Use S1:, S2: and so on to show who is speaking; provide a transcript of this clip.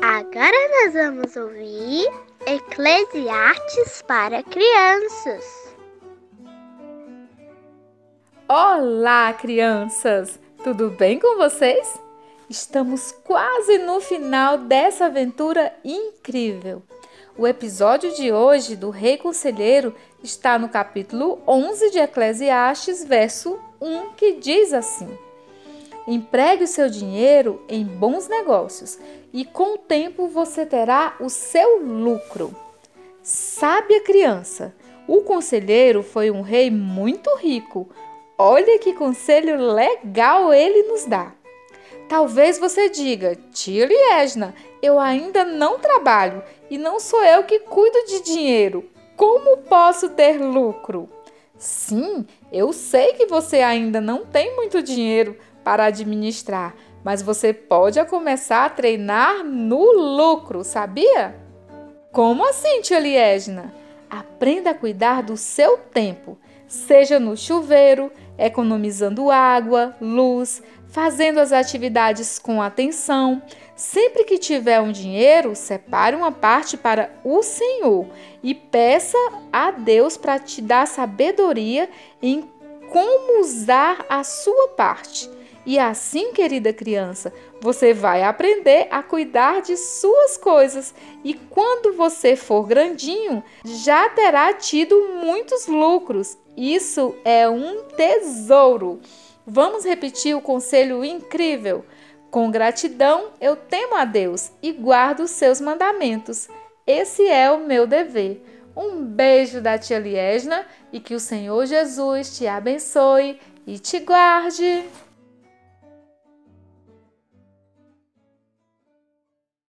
S1: Agora nós vamos ouvir Eclesiastes para crianças.
S2: Olá, crianças! Tudo bem com vocês? Estamos quase no final dessa aventura incrível. O episódio de hoje do Rei Conselheiro está no capítulo 11 de Eclesiastes, verso 1, que diz assim: Empregue o seu dinheiro em bons negócios e com o tempo você terá o seu lucro. Sábia criança, o conselheiro foi um rei muito rico. Olha que conselho legal ele nos dá. Talvez você diga, tia Liesna, eu ainda não trabalho e não sou eu que cuido de dinheiro. Como posso ter lucro? Sim, eu sei que você ainda não tem muito dinheiro para administrar, mas você pode começar a treinar no lucro, sabia? Como assim, tia Liesna? Aprenda a cuidar do seu tempo, seja no chuveiro, economizando água, luz, fazendo as atividades com atenção. Sempre que tiver um dinheiro, separe uma parte para o Senhor e peça a Deus para te dar sabedoria em como usar a sua parte. E assim, querida criança, você vai aprender a cuidar de suas coisas e quando você for grandinho, já terá tido muitos lucros. Isso é um tesouro. Vamos repetir o conselho incrível. Com gratidão, eu temo a Deus e guardo os seus mandamentos. Esse é o meu dever. Um beijo da tia Liesna e que o Senhor Jesus te abençoe e te guarde.